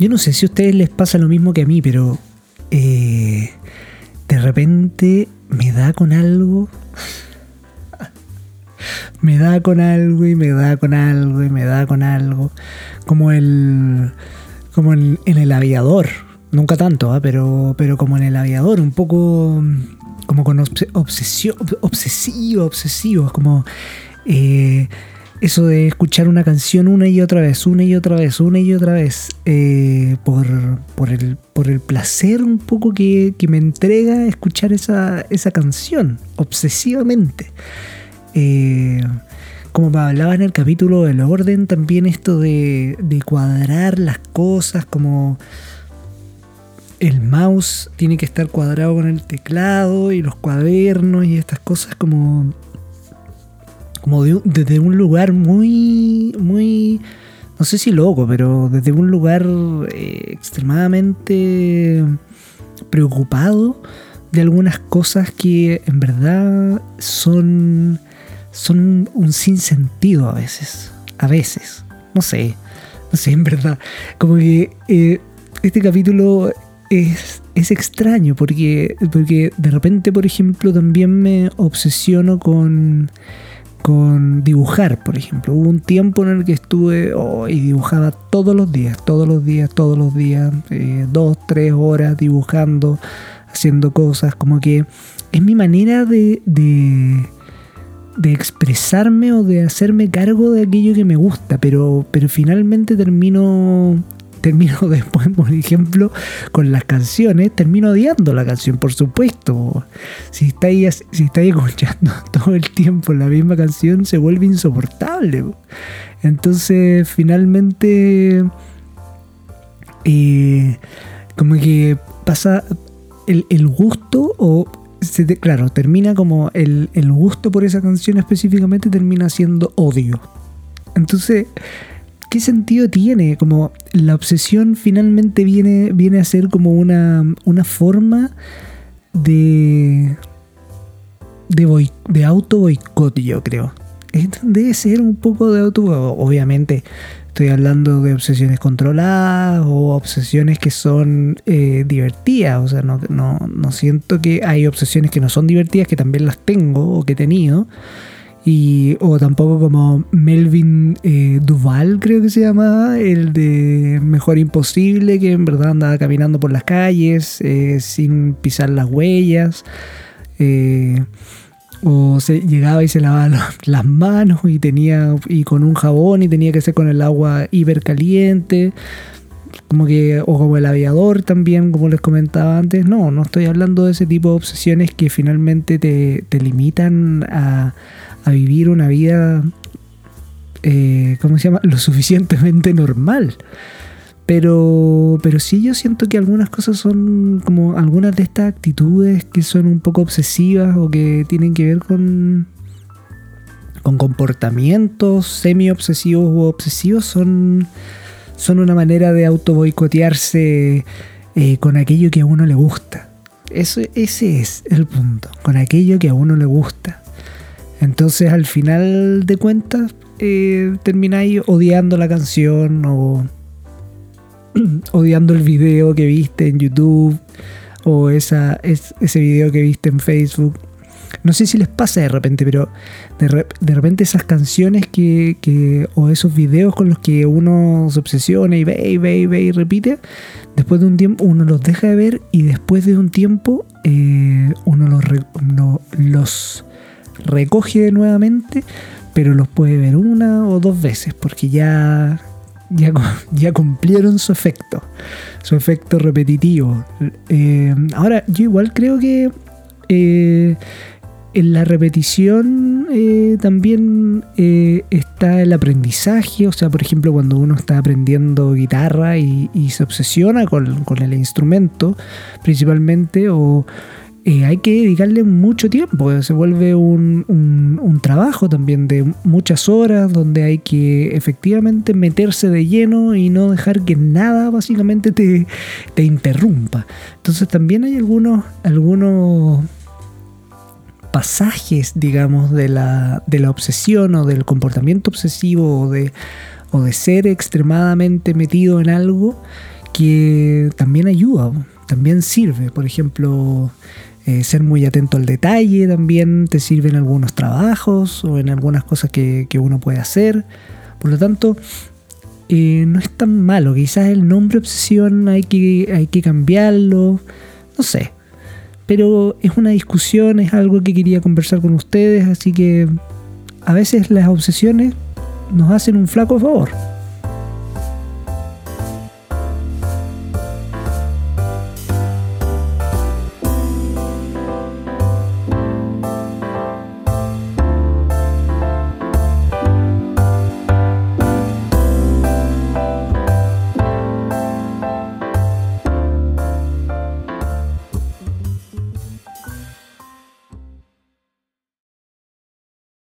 Yo no sé si a ustedes les pasa lo mismo que a mí, pero eh, de repente me da con algo. me da con algo y me da con algo y me da con algo. Como el. Como en, el aviador. Nunca tanto, ¿ah? pero, pero como en el aviador, un poco. Como con obsesión, obsesivo, obsesivo. Es como. Eh, eso de escuchar una canción una y otra vez, una y otra vez, una y otra vez, eh, por, el, por el placer un poco que, me entrega escuchar esa, canción, obsesivamente. Eh, como hablaba en el capítulo del orden, también esto de, de cuadrar las cosas, como el mouse tiene que estar cuadrado con el teclado y los cuadernos y estas cosas como como desde un lugar muy, muy, no sé si loco, pero desde un lugar eh, extremadamente preocupado de algunas cosas que en verdad son, son un sinsentido a veces, a veces, no sé, no sé, en verdad, como que eh, este capítulo es, es extraño porque, porque de repente, por ejemplo, también me obsesiono con con dibujar, por ejemplo. Hubo un tiempo en el que estuve oh, y dibujaba todos los días, todos los días, todos los días, eh, dos, tres horas dibujando, haciendo cosas, como que es mi manera de, de, de, expresarme o de hacerme cargo de aquello que me gusta, pero, pero finalmente termino termino después, por ejemplo, con las canciones, termino odiando la canción, por supuesto. Si estáis, si escuchando todo el tiempo la misma canción, se vuelve insoportable. Entonces, finalmente, eh, como que pasa el, gusto o... claro, termina como el, el gusto por esa canción específicamente termina siendo odio. Entonces, ¿qué sentido tiene? Como la obsesión finalmente viene, viene a ser como una, una forma de, de, de auto boicot, yo creo. Debe ser un poco de auto Obviamente estoy hablando de obsesiones controladas o obsesiones que son eh, divertidas. O sea, no, no, no siento que hay obsesiones que no son divertidas, que también las tengo o que he tenido y, o tampoco como Melvin eh, Duval, creo que se llamaba, el de Mejor Imposible, que en verdad andaba caminando por las calles eh, sin pisar las huellas. Eh, o se llegaba y se lavaba las manos y tenía y con un jabón y tenía que ser con el agua hipercaliente como que o como el aviador también como les comentaba antes no no estoy hablando de ese tipo de obsesiones que finalmente te, te limitan a, a vivir una vida, eh, ¿cómo se llama? Lo suficientemente normal. Pero, pero sí yo siento que algunas cosas son como algunas de estas actitudes que son un poco obsesivas o que tienen que ver con, con comportamientos semi-obsesivos u obsesivos son, son una manera de auto boicotearse eh, con aquello que a uno le gusta. Eso, ese es el punto, con aquello que a uno le gusta. Entonces al final de cuentas eh, termináis odiando la canción o odiando el video que viste en YouTube o esa, ese video que viste en Facebook. No sé si les pasa de repente, pero de, repente esas canciones que, o esos videos con los que uno se obsesiona y ve y ve y ve y repite, después de un tiempo uno los deja de ver y después de un tiempo eh, uno los, los recoge nuevamente, pero los puede ver una o dos veces porque ya, ya, ya cumplieron su efecto, su efecto repetitivo. Eh, ahora, yo igual creo que eh, en la repetición eh, también está el aprendizaje, o sea, por ejemplo, cuando uno está aprendiendo guitarra y, se obsesiona con, con el instrumento principalmente, o eh, hay que dedicarle mucho tiempo, se vuelve un, un, trabajo también de muchas horas donde hay que efectivamente meterse de lleno y no dejar que nada básicamente te, te interrumpa. Entonces también hay algunos, algunos pasajes, digamos, de la, de la obsesión o del comportamiento obsesivo o de, o de ser extremadamente metido en algo que también ayuda, también sirve. Por ejemplo, eh, ser muy atento al detalle también te sirve en algunos trabajos o en algunas cosas que, uno puede hacer. Por lo tanto, eh, no es tan malo. Quizás el nombre obsesión hay que, hay que cambiarlo. No sé. Pero es una discusión, es algo que quería conversar con ustedes. Así que a veces las obsesiones nos hacen un flaco favor.